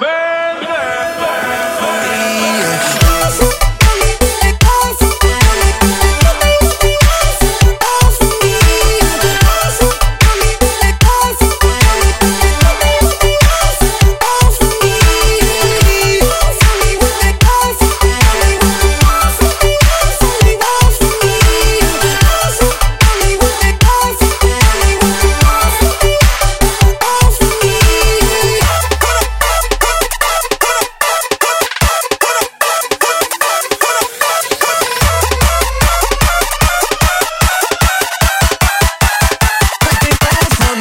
man.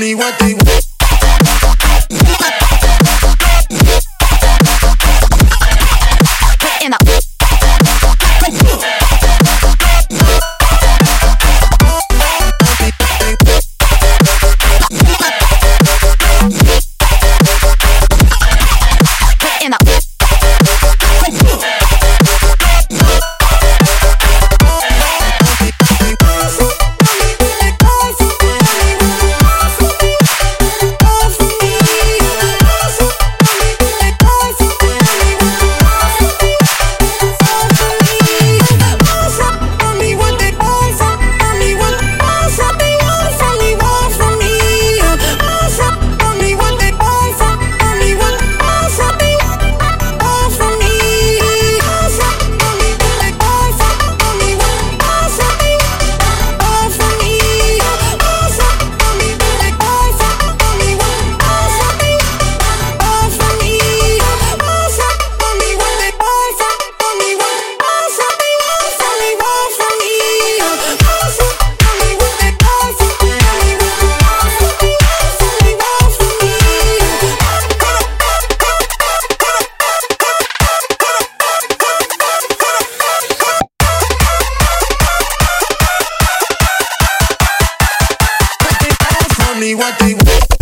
me what they want. me what they want.